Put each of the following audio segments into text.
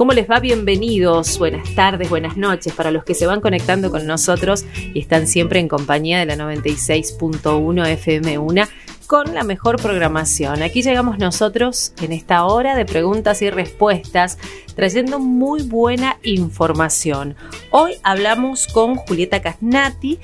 ¿Cómo les va? Bienvenidos, buenas tardes, buenas noches para los que se van conectando con nosotros y están siempre en compañía de la 96.1 FM1 con la mejor programación. Aquí llegamos nosotros en esta hora de preguntas y respuestas, trayendo muy buena información. Hoy hablamos con Julieta Casnati,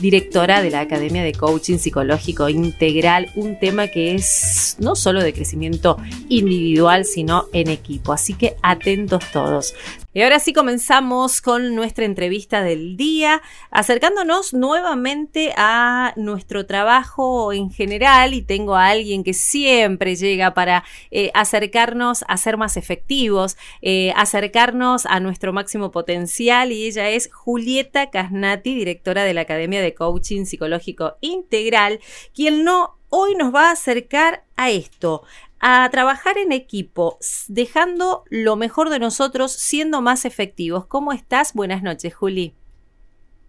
directora de la Academia de Coaching Psicológico Integral, un tema que es no solo de crecimiento individual, sino en equipo. Así que atentos todos. Y ahora sí comenzamos con nuestra entrevista del día, acercándonos nuevamente a nuestro trabajo en general y tengo a alguien que siempre llega para eh, acercarnos a ser más efectivos, eh, acercarnos a nuestro máximo potencial y ella es Julieta Casnati, directora de la Academia de Coaching Psicológico Integral, quien no hoy nos va a acercar a esto, a trabajar en equipo, dejando lo mejor de nosotros, siendo más efectivos. ¿Cómo estás? Buenas noches, Juli.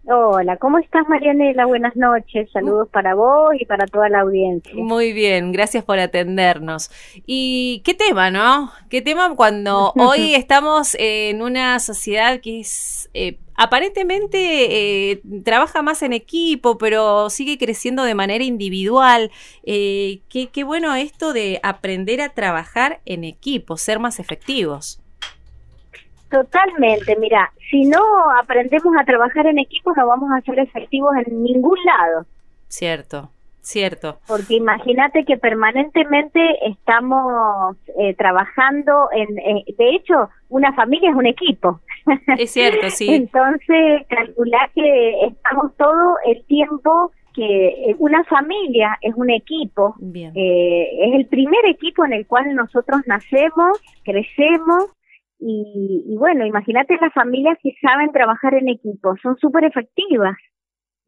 Hola, ¿cómo estás Marianela? Buenas noches, saludos para vos y para toda la audiencia. Muy bien, gracias por atendernos. ¿Y qué tema, no? ¿Qué tema cuando hoy estamos en una sociedad que es eh, aparentemente eh, trabaja más en equipo, pero sigue creciendo de manera individual? Eh, qué, qué bueno esto de aprender a trabajar en equipo, ser más efectivos. Totalmente, mira, si no aprendemos a trabajar en equipo no vamos a ser efectivos en ningún lado. Cierto, cierto. Porque imagínate que permanentemente estamos eh, trabajando en, eh, de hecho, una familia es un equipo. Es cierto, sí. Entonces, calcular que estamos todo el tiempo que eh, una familia es un equipo, eh, es el primer equipo en el cual nosotros nacemos, crecemos y, bueno, imagínate las familias que saben trabajar en equipo, son súper efectivas.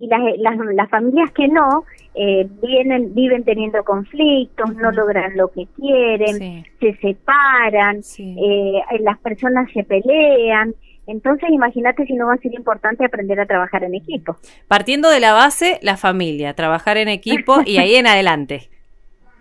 Y las, las, las, familias que no, eh, vienen, viven teniendo conflictos, no logran lo que quieren, se separan, eh, las personas se pelean. Entonces, imagínate si no va a ser importante aprender a trabajar en equipo. Partiendo de la base, la familia, trabajar en equipo y ahí en adelante.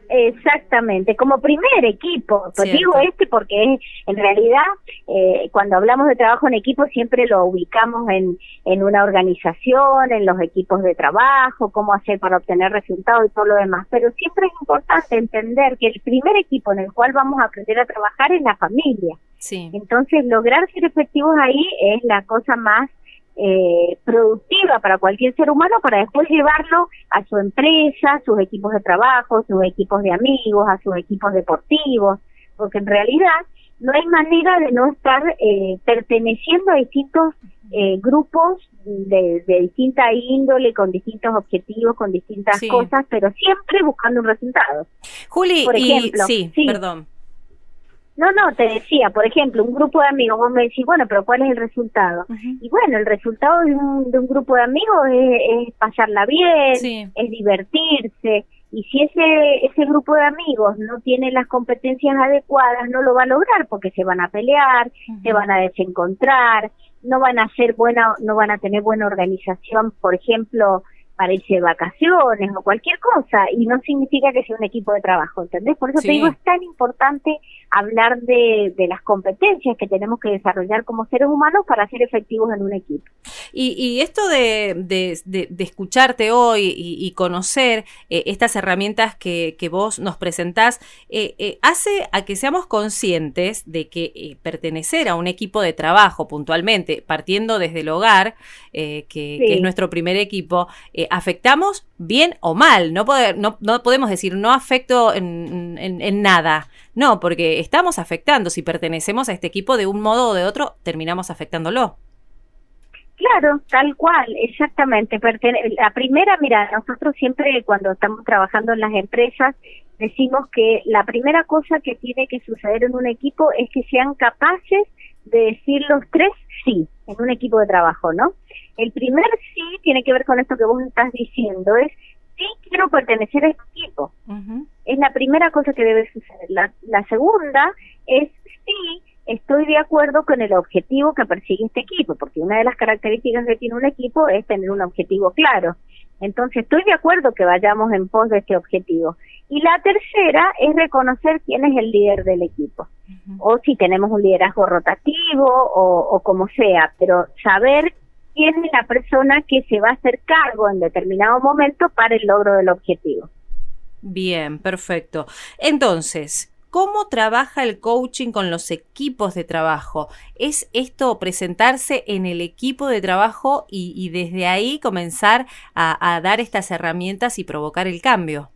Exactamente, como primer equipo, pues digo este porque en realidad eh, cuando hablamos de trabajo en equipo siempre lo ubicamos en, en una organización, en los equipos de trabajo, cómo hacer para obtener resultados y todo lo demás, pero siempre es importante entender que el primer equipo en el cual vamos a aprender a trabajar es la familia. Sí. Entonces lograr ser efectivos ahí es la cosa más eh, productiva para cualquier ser humano para después llevarlo a su empresa, sus equipos de trabajo, sus equipos de amigos, a sus equipos deportivos, porque en realidad no hay manera de no estar eh, perteneciendo a distintos eh, grupos de, de, distinta índole, con distintos objetivos, con distintas cosas, pero siempre buscando un resultado. Juli, por ejemplo, sí, perdón. No, no, te decía, por ejemplo, un grupo de amigos, vos me decís, bueno, pero ¿cuál es el resultado? Y bueno, el resultado de un, de un grupo de amigos es, pasarla bien, es divertirse, y si ese, ese grupo de amigos no tiene las competencias adecuadas, no lo va a lograr porque se van a pelear, se van a desencontrar, no van a ser buena, no van a tener buena organización, por ejemplo, para irse de vacaciones o cualquier cosa y no significa que sea un equipo de trabajo, ¿entendés? Por eso te digo, es tan importante hablar de, de, las competencias que tenemos que desarrollar como seres humanos para ser efectivos en un equipo. Y, y esto de, de, de, escucharte hoy y, conocer eh, estas herramientas que, que, vos nos presentás, eh, eh, hace a que seamos conscientes de que pertenecer a un equipo de trabajo puntualmente, partiendo desde el hogar, que, que, es nuestro primer equipo, afectamos bien o mal. No, poder, no, no podemos decir no afecto en, en, nada. No, porque estamos afectando. Si pertenecemos a este equipo de un modo o de otro, terminamos afectándolo. Claro, tal cual, exactamente. La primera, mira, nosotros siempre cuando estamos trabajando en las empresas decimos que la primera cosa que tiene que suceder en un equipo es que sean capaces de decir los tres sí en un equipo de trabajo, ¿no? El primer sí tiene que ver con esto que vos estás diciendo, es sí quiero pertenecer a este equipo. Es la primera cosa que debe suceder. La, la segunda es sí estoy de acuerdo con el objetivo que persigue este equipo, porque una de las características que tiene un equipo es tener un objetivo claro. Entonces, estoy de acuerdo que vayamos en pos de este objetivo. Y la tercera es reconocer quién es el líder del equipo. o si tenemos un liderazgo rotativo o, o como sea, pero saber quién es la persona que se va a hacer cargo en determinado momento para el logro del objetivo. Bien, perfecto. Entonces, ¿Cómo trabaja el coaching con los equipos de trabajo? ¿Es esto presentarse en el equipo de trabajo y, desde ahí comenzar a, dar estas herramientas y provocar el cambio?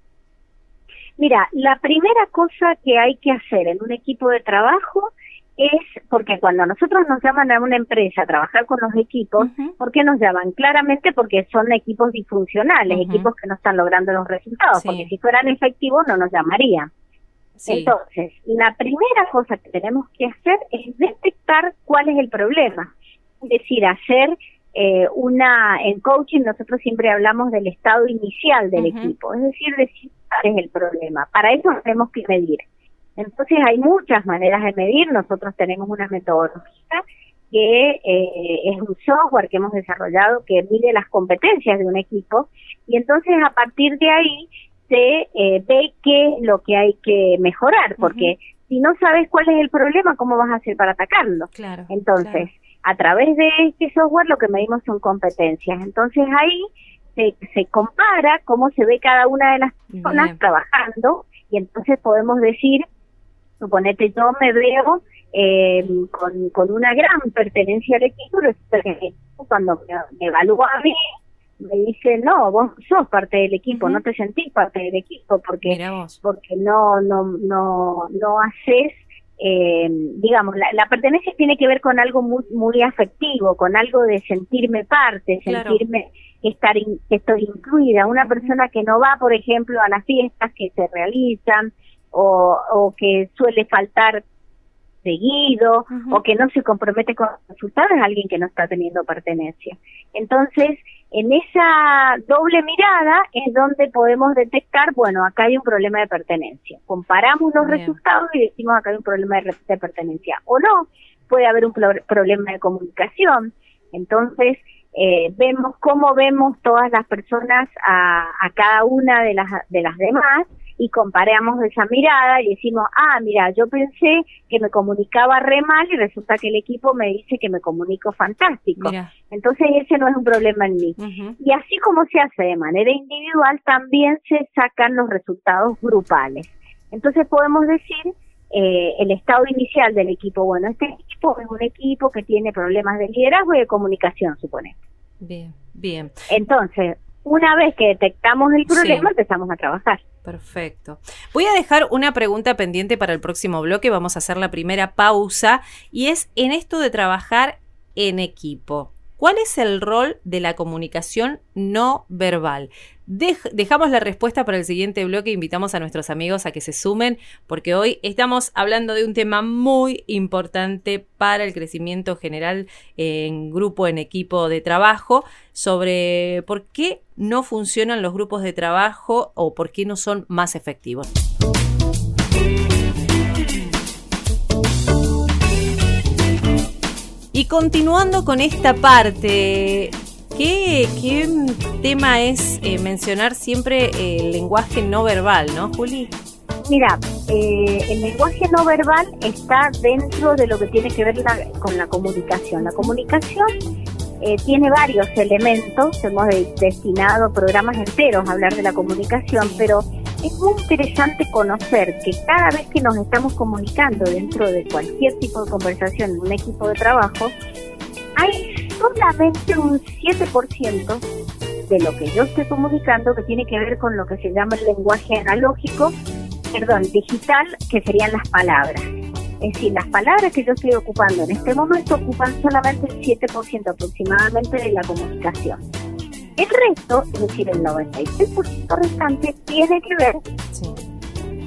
Mira, la primera cosa que hay que hacer en un equipo de trabajo es porque cuando nosotros nos llaman a una empresa a trabajar con los equipos, ¿por qué nos llaman? Claramente porque son equipos disfuncionales, equipos que no están logrando los resultados, porque si fueran efectivos no nos llamarían. Entonces, la primera cosa que tenemos que hacer es detectar cuál es el problema. Es decir, hacer eh, una, en coaching nosotros siempre hablamos del estado inicial del equipo, es decir, decir cuál es el problema. Para eso tenemos que medir. Entonces hay muchas maneras de medir, nosotros tenemos una metodología que eh, es un software que hemos desarrollado que mide las competencias de un equipo y entonces a partir de ahí se eh, ve qué es lo que hay que mejorar, porque si no sabes cuál es el problema, ¿cómo vas a hacer para atacarlo? Claro, Entonces, a través de este software lo que medimos son competencias. Entonces ahí se, se compara cómo se ve cada una de las personas trabajando y entonces podemos decir, suponete yo me veo eh, con, con una gran pertenencia al equipo, cuando me, me evalúa a mí, me dice, no, vos sos parte del equipo, no te sentís parte del equipo porque, porque no, no, no, no haces, eh, digamos, la, pertenencia tiene que ver con algo muy, muy afectivo, con algo de sentirme parte, sentirme que estar que estoy incluida. Una persona que no va, por ejemplo, a las fiestas que se realizan o, o que suele faltar seguido o que no se compromete con resultados es alguien que no está teniendo pertenencia. Entonces, en esa doble mirada es donde podemos detectar, bueno, acá hay un problema de pertenencia. Comparamos los resultados y decimos acá hay un problema de, pertenencia. O no, puede haber un problema de comunicación. Entonces, eh, vemos cómo vemos todas las personas a, a cada una de las, de las demás y comparamos esa mirada y decimos, ah, mira, yo pensé que me comunicaba re mal y resulta que el equipo me dice que me comunico fantástico. Entonces ese no es un problema en mí. Y así como se hace de manera individual, también se sacan los resultados grupales. Entonces podemos decir eh, el estado inicial del equipo. Bueno, este equipo es un equipo que tiene problemas de liderazgo y de comunicación, suponemos. Bien, bien. Entonces, una vez que detectamos el problema, empezamos a trabajar. Perfecto. Voy a dejar una pregunta pendiente para el próximo bloque. Vamos a hacer la primera pausa y es en esto de trabajar en equipo. ¿Cuál es el rol de la comunicación no verbal? dejamos la respuesta para el siguiente bloque. Invitamos a nuestros amigos a que se sumen porque hoy estamos hablando de un tema muy importante para el crecimiento general en grupo, en equipo de trabajo, sobre por qué no funcionan los grupos de trabajo o por qué no son más efectivos. Y continuando con esta parte, ¿qué, tema es eh, mencionar siempre el lenguaje no verbal, no, Juli? Mira, eh, el lenguaje no verbal está dentro de lo que tiene que ver con la comunicación. La comunicación eh, tiene varios elementos, hemos destinado programas enteros a hablar de la comunicación, pero es muy interesante conocer que cada vez que nos estamos comunicando dentro de cualquier tipo de conversación en un equipo de trabajo, hay solamente un 7% de lo que yo estoy comunicando que tiene que ver con lo que se llama el lenguaje analógico, perdón, digital, que serían las palabras. Es decir, las palabras que yo estoy ocupando en este momento ocupan solamente el 7% aproximadamente de la comunicación. El resto, es decir, el 96% restante, tiene que ver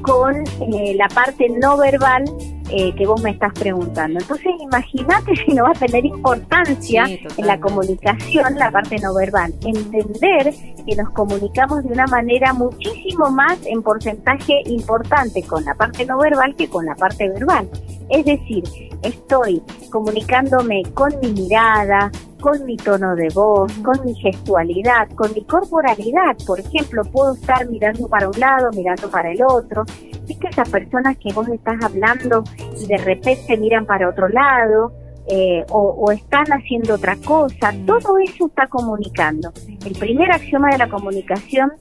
con eh, la parte no verbal eh, que vos me estás preguntando. Entonces, imagínate si no va a tener importancia en la comunicación la parte no verbal. Entender que nos comunicamos de una manera muchísimo más en porcentaje importante con la parte no verbal que con la parte verbal. Es decir, estoy comunicándome con mi mirada, con mi tono de voz, con mi gestualidad, con mi corporalidad. Por ejemplo, puedo estar mirando para un lado, mirando para el otro. Viste esas personas que vos estás hablando y de repente miran para otro lado eh, o, están haciendo otra cosa. Todo eso está comunicando. El primer axioma de la comunicación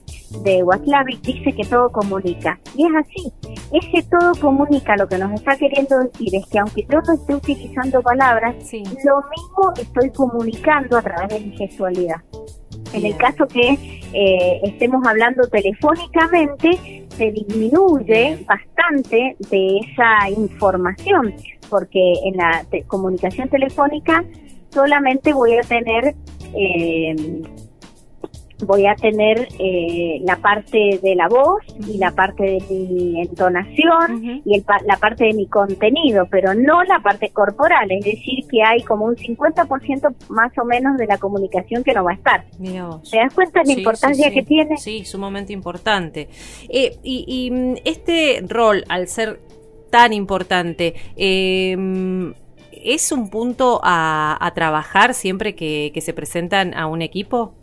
de Waslavic dice que todo comunica. Y es así. Ese todo comunica lo que nos está queriendo decir es que aunque yo no esté utilizando palabras, lo mismo estoy comunicando a través de mi gestualidad. En el caso que eh, estemos hablando telefónicamente, se disminuye bastante de esa información, porque en la comunicación telefónica solamente voy a tener eh, voy a tener eh, la parte de la voz y la parte de mi entonación y la parte de mi contenido, pero no la parte corporal, es decir, que hay como un 50% más o menos de la comunicación que no va a estar. ¿Te das cuenta de la importancia que tiene? Sí, sumamente importante. Eh, y, mm, este rol, al ser tan importante, eh, ¿es un punto a, trabajar siempre que se presentan a un equipo?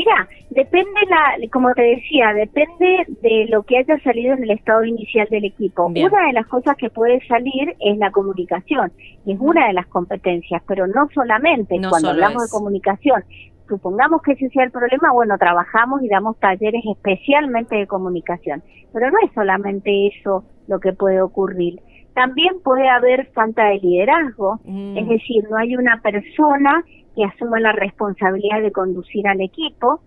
Mira, depende, la, como te decía, depende de lo que haya salido en el estado inicial del equipo. Una de las cosas que puede salir es la comunicación, y es una de las competencias, pero no solamente cuando hablamos de comunicación. Supongamos que ese sea el problema, bueno, trabajamos y damos talleres especialmente de comunicación, pero no es solamente eso lo que puede ocurrir. También puede haber falta de liderazgo, mm. es decir, no hay una persona que asuma la responsabilidad de conducir al equipo,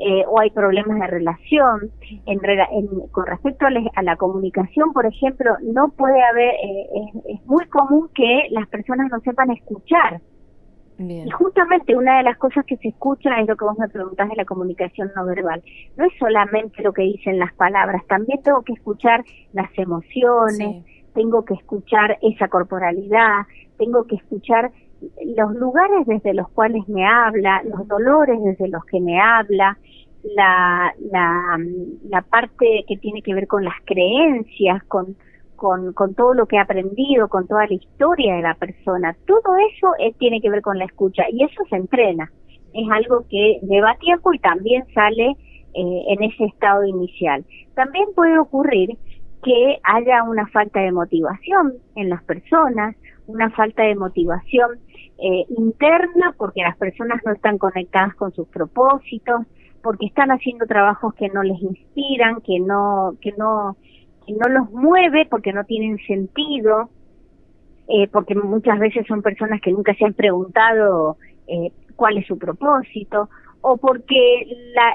eh, o hay problemas de relación. En, con respecto a, la comunicación, por ejemplo, no puede haber, eh, es, muy común que las personas no sepan escuchar. Y justamente una de las cosas que se escucha es lo que vos me preguntás de la comunicación no verbal. No es solamente lo que dicen las palabras, también tengo que escuchar las emociones, tengo que escuchar esa corporalidad, tengo que escuchar los lugares desde los cuales me habla, los dolores desde los que me habla, la, la, parte que tiene que ver con las creencias, con, con, con, todo lo que he aprendido, con toda la historia de la persona. Todo eso eh, tiene que ver con la escucha y eso se entrena. Es algo que lleva tiempo y también sale eh, en ese estado inicial. También puede ocurrir que haya una falta de motivación en las personas, una falta de motivación eh, interna porque las personas no están conectadas con sus propósitos, porque están haciendo trabajos que no les inspiran, que no, que no, que no los mueve porque no tienen sentido, eh, porque muchas veces son personas que nunca se han preguntado eh, cuál es su propósito, o porque la,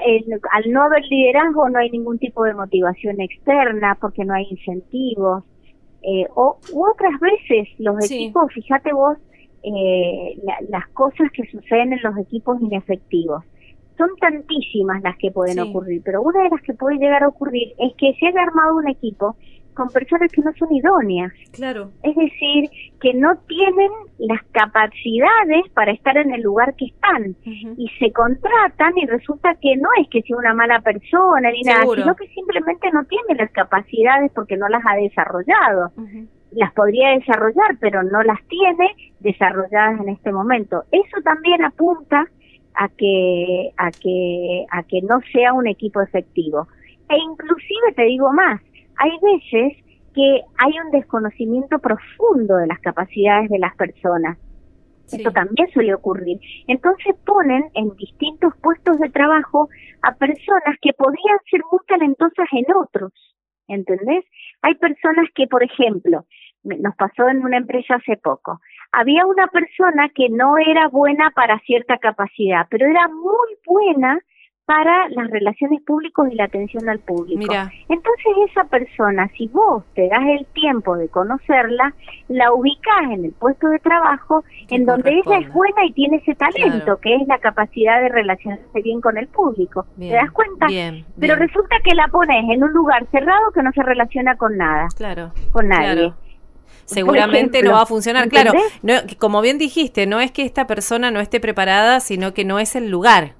al no haber liderazgo no hay ningún tipo de motivación externa, porque no hay incentivos, eh, o u otras veces los equipos, fíjate vos, eh, las cosas que suceden en los equipos inefectivos. Son tantísimas las que pueden ocurrir, pero una de las que puede llegar a ocurrir es que se haya armado un equipo con personas que no son idóneas. Claro. Es decir, que no tienen las capacidades para estar en el lugar que están y se contratan y resulta que no es que sea una mala persona ni nada, sino que simplemente no tiene las capacidades porque no las ha desarrollado las podría desarrollar, pero no las tiene desarrolladas en este momento. Eso también apunta a que a que a que no sea un equipo efectivo. E inclusive te digo más, hay veces que hay un desconocimiento profundo de las capacidades de las personas. Esto también suele ocurrir. Entonces ponen en distintos puestos de trabajo a personas que podrían ser muy talentosas en otros. ¿Entendés? Hay personas que, por ejemplo, nos pasó en una empresa hace poco. Había una persona que no era buena para cierta capacidad, pero era muy buena para las relaciones públicas y la atención al público. Mira. Entonces esa persona, si vos te das el tiempo de conocerla, la ubicás en el puesto de trabajo en donde ella es buena y tiene ese talento, que es la capacidad de relacionarse bien con el público. ¿Te das cuenta? Bien, Pero resulta que la pones en un lugar cerrado que no se relaciona con nada. Claro. Con nadie seguramente no va a funcionar. Claro, como bien dijiste, no es que esta persona no esté preparada, sino que no es el lugar.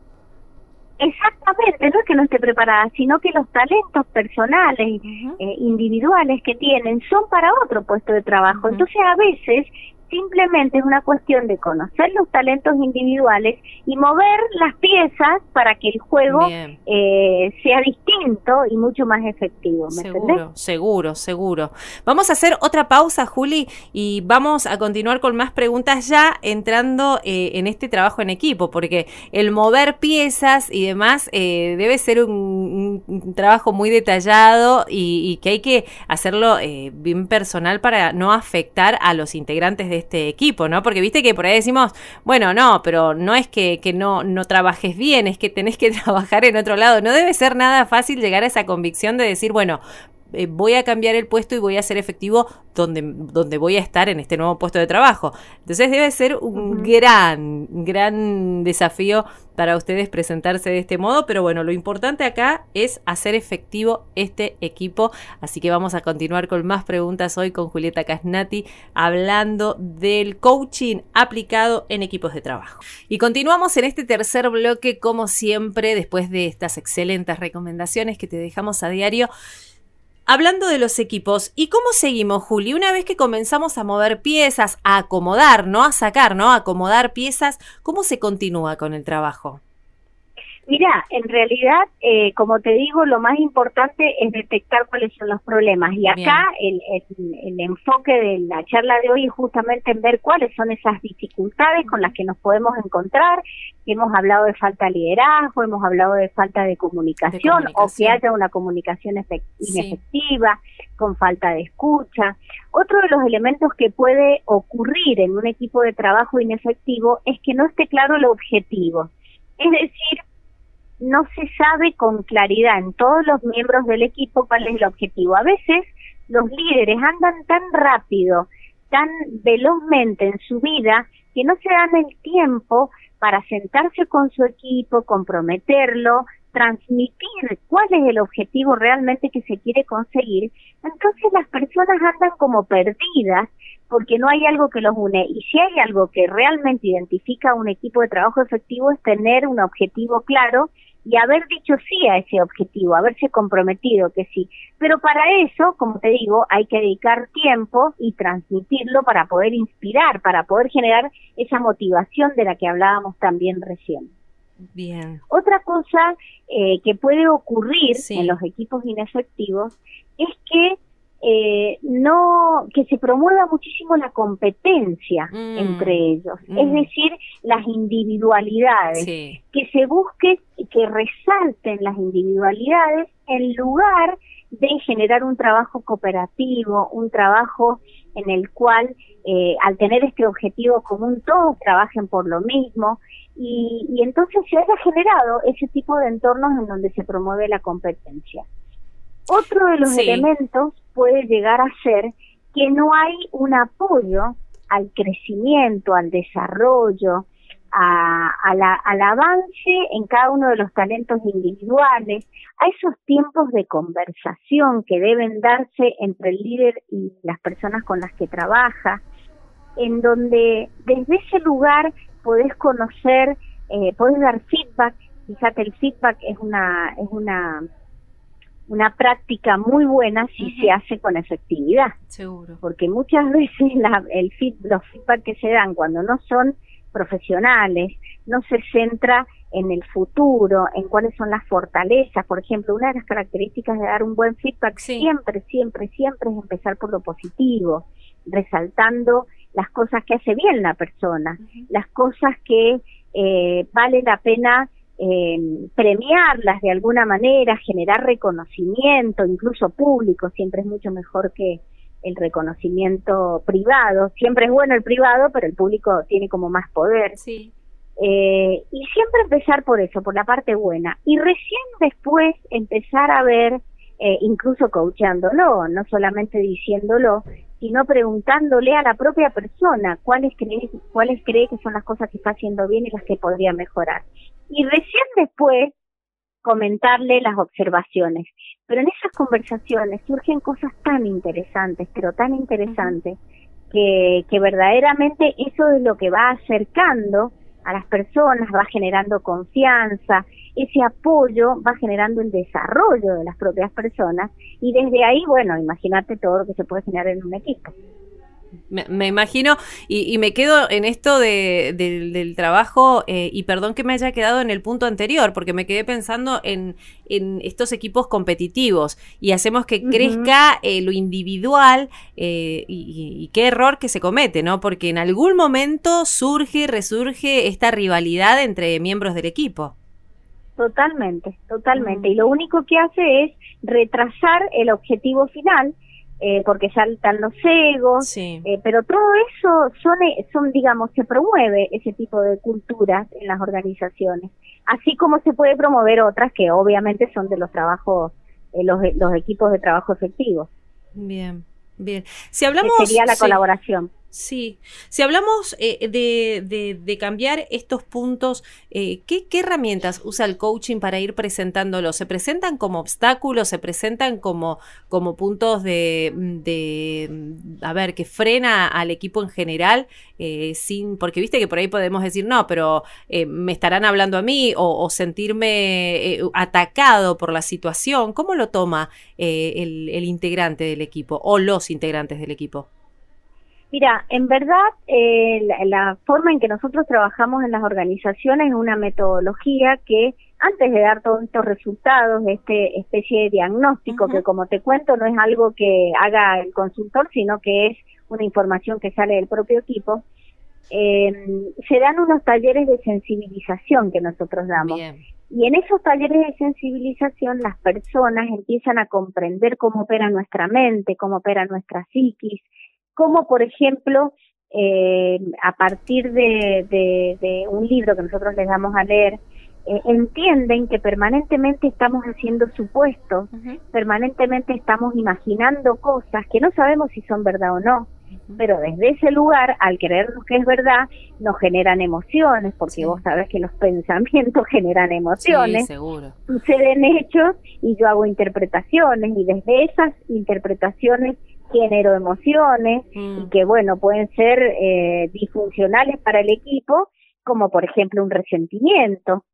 Exactamente, no es que no esté preparada, sino que los talentos personales, eh, individuales que tienen son para otro puesto de trabajo. Entonces a veces simplemente es una cuestión de conocer los talentos individuales y mover las piezas para que el juego eh, sea distinto y mucho más efectivo. ¿me seguro, seguro, seguro. Vamos a hacer otra pausa, Juli, y vamos a continuar con más preguntas ya entrando eh, en este trabajo en equipo, porque el mover piezas y demás eh, debe ser un, trabajo muy detallado y, que hay que hacerlo bien personal para no afectar a los integrantes de este equipo, ¿no? Porque viste que por ahí decimos, bueno, no, pero no es que, que no, no trabajes bien, es que tenés que trabajar en otro lado. No debe ser nada fácil llegar a esa convicción de decir, bueno, eh, voy a cambiar el puesto y voy a ser efectivo donde, donde voy a estar en este nuevo puesto de trabajo. Entonces debe ser un gran, gran desafío para ustedes presentarse de este modo, pero bueno, lo importante acá es hacer efectivo este equipo, así que vamos a continuar con más preguntas hoy con Julieta Casnati hablando del coaching aplicado en equipos de trabajo. Y continuamos en este tercer bloque como siempre, después de estas excelentes recomendaciones que te dejamos a diario. Hablando de los equipos, ¿y cómo seguimos, Juli? Una vez que comenzamos a mover piezas, a acomodar, no a sacar, ¿no? A acomodar piezas, ¿cómo se continúa con el trabajo? Mira, en realidad, eh, como te digo, lo más importante es detectar cuáles son los problemas. Y acá el, el, enfoque de la charla de hoy es justamente en ver cuáles son esas dificultades con las que nos podemos encontrar. Hemos hablado de falta de liderazgo, hemos hablado de falta de comunicación, o que haya una comunicación inefectiva, con falta de escucha. Otro de los elementos que puede ocurrir en un equipo de trabajo inefectivo es que no esté claro el objetivo. Es decir, no se sabe con claridad en todos los miembros del equipo cuál es el objetivo. A veces los líderes andan tan rápido, tan velozmente en su vida, que no se dan el tiempo para sentarse con su equipo, comprometerlo, transmitir cuál es el objetivo realmente que se quiere conseguir, entonces las personas andan como perdidas porque no hay algo que los une. Y si hay algo que realmente identifica un equipo de trabajo efectivo es tener un objetivo claro y haber dicho sí a ese objetivo, haberse comprometido que sí. Pero para eso, como te digo, hay que dedicar tiempo y transmitirlo para poder inspirar, para poder generar esa motivación de la que hablábamos también recién. Bien. Otra cosa eh, que puede ocurrir en los equipos inefectivos es que eh, no que se promueva muchísimo la competencia mm. entre ellos, es mm. decir, las individualidades, que se busque que resalten las individualidades en lugar de generar un trabajo cooperativo, un trabajo en el cual eh, al tener este objetivo común todos trabajen por lo mismo y, y entonces se haya generado ese tipo de entornos en donde se promueve la competencia. Otro de los elementos puede llegar a ser que no hay un apoyo al crecimiento, al desarrollo, a, al avance en cada uno de los talentos individuales, a esos tiempos de conversación que deben darse entre el líder y las personas con las que trabaja, en donde desde ese lugar podés conocer, eh, podés dar feedback, fíjate el feedback es una, es una una práctica muy buena si se hace con efectividad. Seguro. Porque muchas veces la, el los feedback que se dan cuando no son profesionales, no se centra en el futuro, en cuáles son las fortalezas. Por ejemplo, una de las características de dar un buen feedback siempre, siempre, siempre es empezar por lo positivo, resaltando las cosas que hace bien la persona, las cosas que eh, vale la pena eh, premiarlas de alguna manera, generar reconocimiento, incluso público, siempre es mucho mejor que el reconocimiento privado. Siempre es bueno el privado, pero el público tiene como más poder. Sí. Eh, y siempre empezar por eso, por la parte buena. Y recién después empezar a ver, eh, incluso coachándolo, no solamente diciéndolo, sino preguntándole a la propia persona cuáles cree, cuáles cree que son las cosas que está haciendo bien y las que podría mejorar y recién después comentarle las observaciones. Pero en esas conversaciones surgen cosas tan interesantes, pero tan interesantes, que, que verdaderamente eso es lo que va acercando a las personas, va generando confianza, ese apoyo va generando el desarrollo de las propias personas y desde ahí, bueno, imagínate todo lo que se puede generar en un equipo. Me, imagino, y, me quedo en esto del trabajo, eh, y perdón que me haya quedado en el punto anterior, porque me quedé pensando en, estos equipos competitivos y hacemos que crezca eh, lo individual eh, y, qué error que se comete, ¿no? Porque en algún momento surge y resurge esta rivalidad entre miembros del equipo. Totalmente, totalmente. Y lo único que hace es retrasar el objetivo final eh, porque saltan los egos, eh, pero todo eso son, eh, son, digamos, se promueve ese tipo de culturas en las organizaciones, así como se puede promover otras que obviamente son de los trabajos, los, los equipos de trabajo efectivos. Bien, bien. Si hablamos... sería la colaboración. Sí, si hablamos eh, de, de, cambiar estos puntos, eh, ¿qué, herramientas usa el coaching para ir presentándolos? ¿Se presentan como obstáculos? ¿Se presentan como, como puntos de, de, a ver, que frena al equipo en general? Eh, sin, porque viste que por ahí podemos decir, no, pero me estarán hablando a mí o, sentirme atacado por la situación. ¿Cómo lo toma el, el integrante del equipo o los integrantes del equipo? Mira, en verdad, eh, la, forma en que nosotros trabajamos en las organizaciones es una metodología que antes de dar todos estos resultados, este especie de diagnóstico, que como te cuento no es algo que haga el consultor, sino que es una información que sale del propio equipo, eh, se dan unos talleres de sensibilización que nosotros damos. Y en esos talleres de sensibilización las personas empiezan a comprender cómo opera nuestra mente, cómo opera nuestra psiquis, como por ejemplo eh, a partir de, un libro que nosotros les damos a leer, eh, entienden que permanentemente estamos haciendo supuestos, permanentemente estamos imaginando cosas que no sabemos si son verdad o no, pero desde ese lugar, al creer lo que es verdad, nos generan emociones, porque vos sabés que los pensamientos generan emociones, suceden hechos y yo hago interpretaciones y desde esas interpretaciones genero emociones y mm. que, bueno, pueden ser eh, disfuncionales para el equipo, como por ejemplo un resentimiento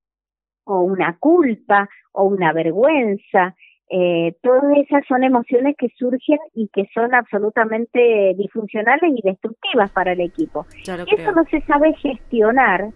o una culpa o una vergüenza. Eh, todas esas son emociones que surgen y que son absolutamente disfuncionales y destructivas para el equipo. Si eso no se sabe gestionar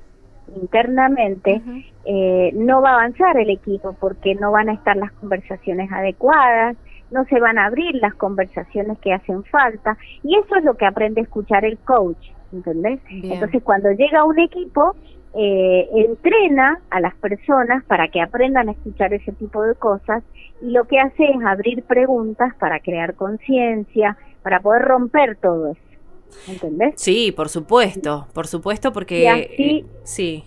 internamente, eh, no va a avanzar el equipo porque no van a estar las conversaciones adecuadas, no se van a abrir las conversaciones que hacen falta y eso es lo que aprende a escuchar el coach, ¿entendés? Entonces cuando llega un equipo, eh, entrena a las personas para que aprendan a escuchar ese tipo de cosas y lo que hace es abrir preguntas para crear conciencia, para poder romper todo eso. ¿Entendés? Sí, por supuesto, por supuesto, porque así, sí.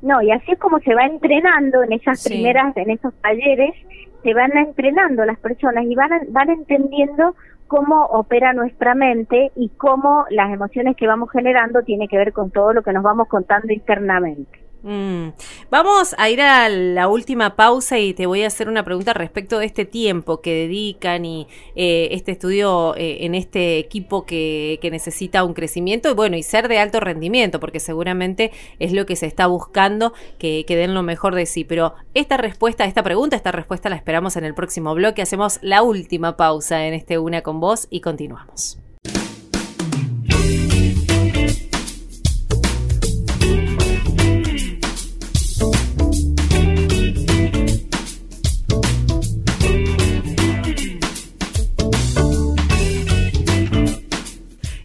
No, y así es como se va entrenando en esas primeras, en esos talleres, se van entrenando las personas y van, van entendiendo cómo opera nuestra mente y cómo las emociones que vamos generando tiene que ver con todo lo que nos vamos contando internamente. Mm. Vamos a ir a la última pausa y te voy a hacer una pregunta respecto de este tiempo que dedican y eh, este estudio eh, en este equipo que, necesita un crecimiento y bueno, y ser de alto rendimiento, porque seguramente es lo que se está buscando, que, que den lo mejor de sí. Pero esta respuesta, esta pregunta, esta respuesta la esperamos en el próximo bloque. Hacemos la última pausa en este Una con vos y continuamos.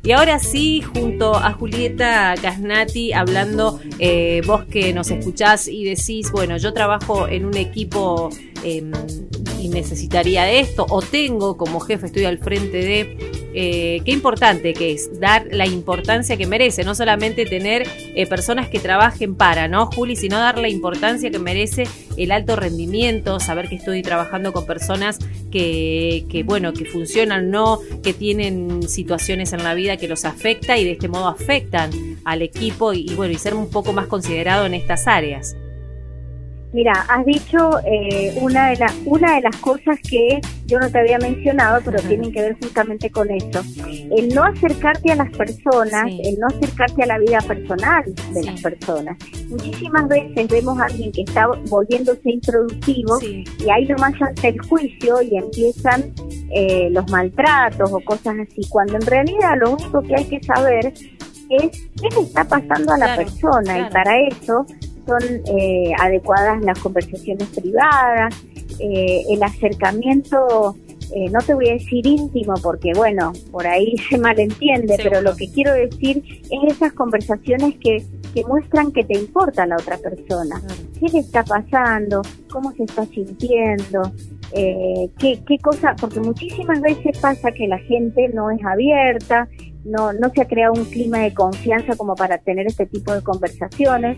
Y ahora sí, junto a Julieta Casnati, hablando, eh, vos que nos escuchás y decís, bueno, yo trabajo en un equipo em, y necesitaría esto, o tengo como jefe, estoy al frente de eh, qué importante que es dar la importancia que merece, no solamente tener eh, personas que trabajen para, ¿no, Juli? Sino dar la importancia que merece el alto rendimiento, saber que estoy trabajando con personas que, que, bueno, que funcionan, no, que tienen situaciones en la vida que los afecta y de este modo afectan al equipo y, bueno, y ser un poco más considerado en estas áreas. Mira, has dicho eh, una, de una de las cosas que yo no te había mencionado, pero tienen que ver justamente con eso. El no acercarte a las personas, el no acercarte a la vida personal de las personas. Muchísimas veces vemos a alguien que está volviéndose introductivo y ahí nomás hace el juicio y empiezan eh, los maltratos o cosas así, cuando en realidad lo único que hay que saber es qué le está pasando a la persona. Y para eso son eh, adecuadas las conversaciones privadas, eh, el acercamiento, eh, no te voy a decir íntimo porque bueno, por ahí se malentiende, pero lo que quiero decir es esas conversaciones que, que muestran que te importa la otra persona. ¿Qué le está pasando? ¿Cómo se está sintiendo? Eh, ¿qué, ¿Qué cosa? Porque muchísimas veces pasa que la gente no es abierta, no, no se ha creado un clima de confianza como para tener este tipo de conversaciones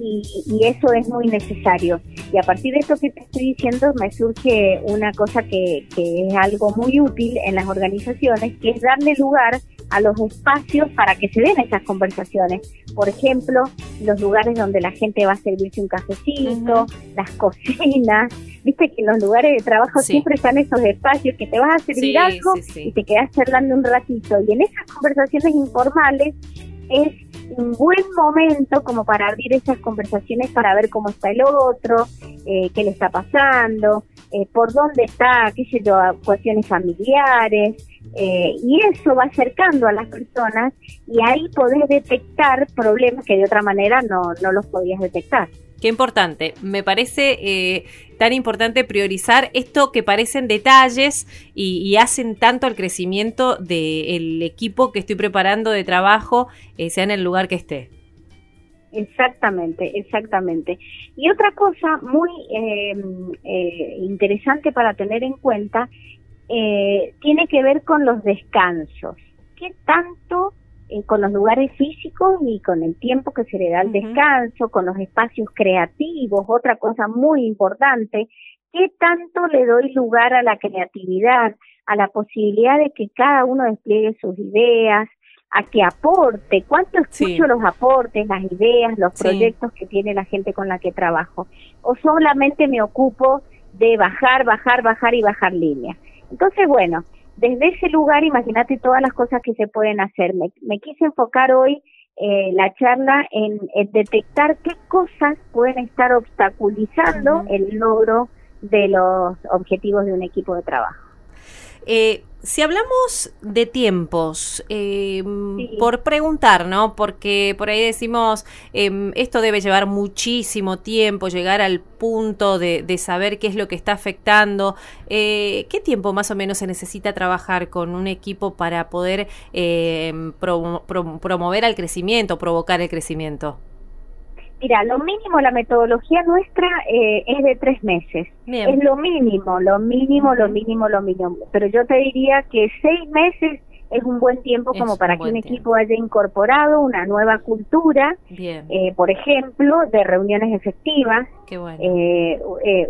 y, eso es muy necesario. Y a partir de esto que te estoy diciendo, me surge una cosa que, que es algo muy útil en las organizaciones, que es darle lugar a los espacios para que se den esas conversaciones. Por ejemplo, los lugares donde la gente va a servirse un cafecito, las cocinas. Viste que en los lugares de trabajo siempre están esos espacios que te vas a servir algo y te quedas charlando un ratito. Y en esas conversaciones informales es un buen momento como para abrir esas conversaciones para ver cómo está el otro, eh, qué le está pasando, eh, por dónde está, qué sé yo, cuestiones familiares, eh, y eso va acercando a las personas y ahí podés detectar problemas que de otra manera no, no los podías detectar. Qué importante. Me parece eh, tan importante priorizar esto que parecen detalles y, hacen tanto al crecimiento del equipo que estoy preparando de trabajo, eh, sea en el lugar que esté. Exactamente, exactamente. Y otra cosa muy em, eh, interesante para tener en cuenta tiene que ver con los descansos. ¿Qué tanto eh, con los lugares físicos y con el tiempo que se le da al descanso, con los espacios creativos, otra cosa muy importante, ¿qué tanto le doy lugar a la creatividad, a la posibilidad de que cada uno despliegue sus ideas, a que aporte, cuánto escucho los aportes, las ideas, los proyectos que tiene la gente con la que trabajo, o solamente me ocupo de bajar, bajar, bajar y bajar líneas. Entonces, bueno, desde ese lugar, imagínate todas las cosas que se pueden hacer. Me, quise enfocar hoy eh, la charla en, detectar qué cosas pueden estar obstaculizando el logro de los objetivos de un equipo de trabajo. Eh, si hablamos de tiempos, eh, por preguntar, ¿no? Porque por ahí decimos, em, esto debe llevar muchísimo tiempo, llegar al punto de, saber qué es lo que está afectando. Eh, ¿Qué tiempo más o menos se necesita trabajar con un equipo para poder em, promover el crecimiento, provocar el crecimiento? Mira, lo mínimo, la metodología nuestra eh, es de tres meses. Es lo mínimo, lo mínimo, lo mínimo, lo mínimo. Pero yo te diría que seis meses es un buen tiempo como para que un equipo haya incorporado una nueva cultura, eh, por ejemplo, de reuniones efectivas. Eh,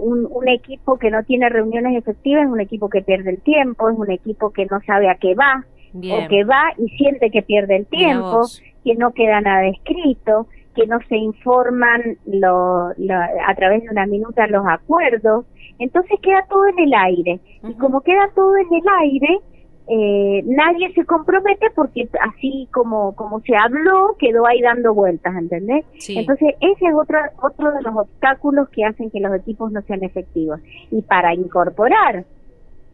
un, un, equipo que no tiene reuniones efectivas es un equipo que pierde el tiempo, es un equipo que no sabe a qué va, o que va y siente que pierde el tiempo, que no queda nada escrito que no se informan lo, a través de una minuta los acuerdos, entonces queda todo en el aire. Y como queda todo en el aire, eh, nadie se compromete porque así como, como se habló, quedó ahí dando vueltas, ¿entendés? Entonces ese es otro, otro de los obstáculos que hacen que los equipos no sean efectivos. Y para incorporar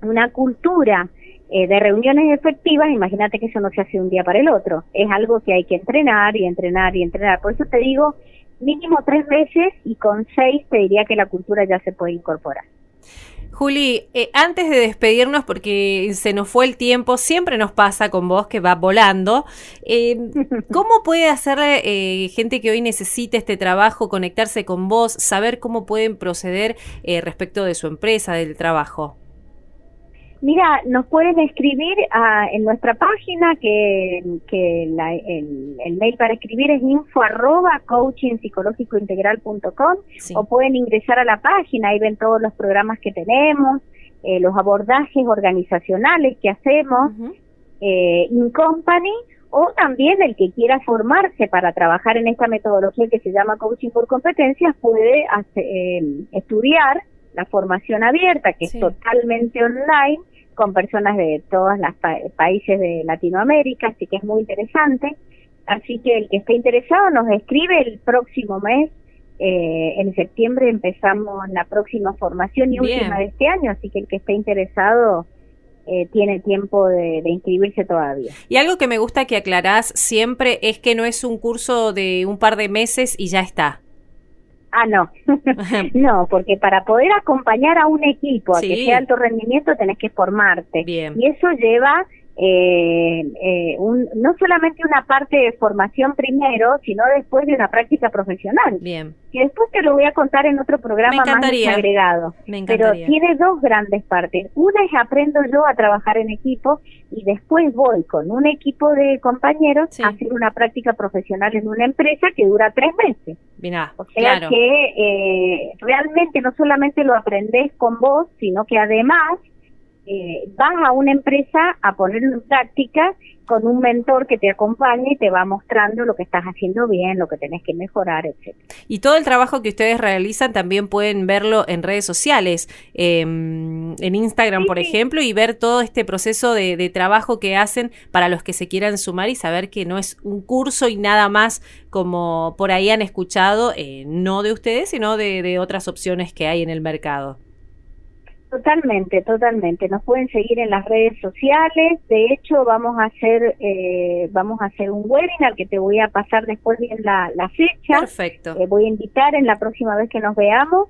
una cultura eh, de reuniones efectivas, imagínate que eso no se hace un día para el otro. Es algo que hay que entrenar y entrenar y entrenar. Por eso te digo, mínimo tres veces y con seis te diría que la cultura ya se puede incorporar. Juli, eh, antes de despedirnos, porque se nos fue el tiempo, siempre nos pasa con vos que va volando, eh, ¿cómo puede hacer gente que hoy necesite este trabajo, conectarse con vos, saber cómo pueden proceder respecto de su empresa, del trabajo? Mira, nos pueden escribir en nuestra página que, el, mail para escribir es info arroba o pueden ingresar a la página y ven todos los programas que tenemos, eh, los abordajes organizacionales que hacemos, eh, in company o también el que quiera formarse para trabajar en esta metodología que se llama coaching por competencias puede eh, estudiar la formación abierta, que es totalmente online, con personas de todos los países de Latinoamérica, así que es muy interesante. Así que el que esté interesado nos escribe el próximo mes. Eh, en septiembre empezamos la próxima formación y última de este año, así que el que esté interesado eh, tiene tiempo de, de, inscribirse todavía. Y algo que me gusta que aclarás siempre es que no es un curso de un par de meses y ya está. Ah, no. no, porque para poder acompañar a un equipo a que sea alto rendimiento tenés que formarte. Bien. Y eso lleva eh, eh, un, no solamente una parte de formación primero, sino después de una práctica profesional. Bien. Que después te lo voy a contar en otro programa más agregado. Pero tiene dos grandes partes. Una es aprendo yo a trabajar en equipo y después voy con un equipo de compañeros a hacer una práctica profesional en una empresa que dura tres meses. o sea que eh, realmente no solamente lo aprendes con vos, sino que además eh, vas a una empresa a ponerlo en práctica con un mentor que te acompañe y te va mostrando lo que estás haciendo bien, lo que tenés que mejorar, etc. Y todo el trabajo que ustedes realizan también pueden verlo en redes sociales, em, en Instagram, por ejemplo, y ver todo este proceso de, trabajo que hacen para los que se quieran sumar y saber que no es un curso y nada más como por ahí han escuchado, eh, no de ustedes, sino de otras opciones que hay en el mercado. Totalmente, totalmente. Nos pueden seguir en las redes sociales. De hecho, vamos a hacer eh, vamos a hacer un webinar que te voy a pasar después bien la, la fecha. Perfecto. Te voy a invitar en la próxima vez que nos veamos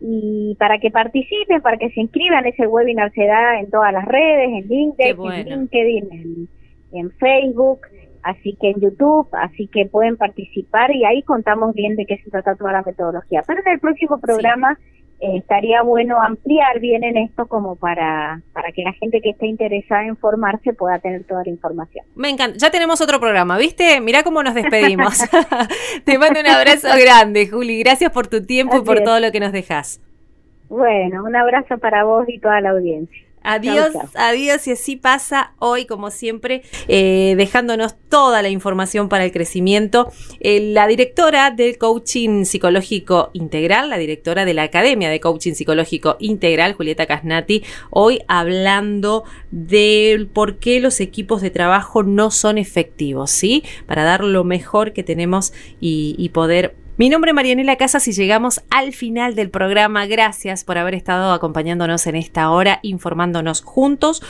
y para que participen, para que se inscriban. Ese webinar se da en todas las redes, en LinkedIn, en, LinkedIn en, en Facebook así que en YouTube, así que pueden participar y ahí contamos bien de qué se trata toda la metodología. Pero en el próximo programa eh, estaría bueno ampliar bien en esto como para, para que la gente que esté interesada en formarse pueda tener toda la información. Me encanta. Ya tenemos otro programa, ¿viste? Mirá cómo nos despedimos. Te mando un abrazo grande, Juli. Gracias por tu tiempo y por todo lo que nos dejas. Bueno, un abrazo para vos y toda la audiencia. Adiós, adiós y así pasa hoy como siempre, eh, dejándonos toda la información para el crecimiento. Eh, la directora del Coaching Psicológico Integral, la directora de la Academia de Coaching Psicológico Integral, Julieta Casnati, hoy hablando de por qué los equipos de trabajo no son efectivos, ¿sí? Para dar lo mejor que tenemos y, y poder mi nombre es Marianela Casas y llegamos al final del programa. Gracias por haber estado acompañándonos en esta hora, informándonos juntos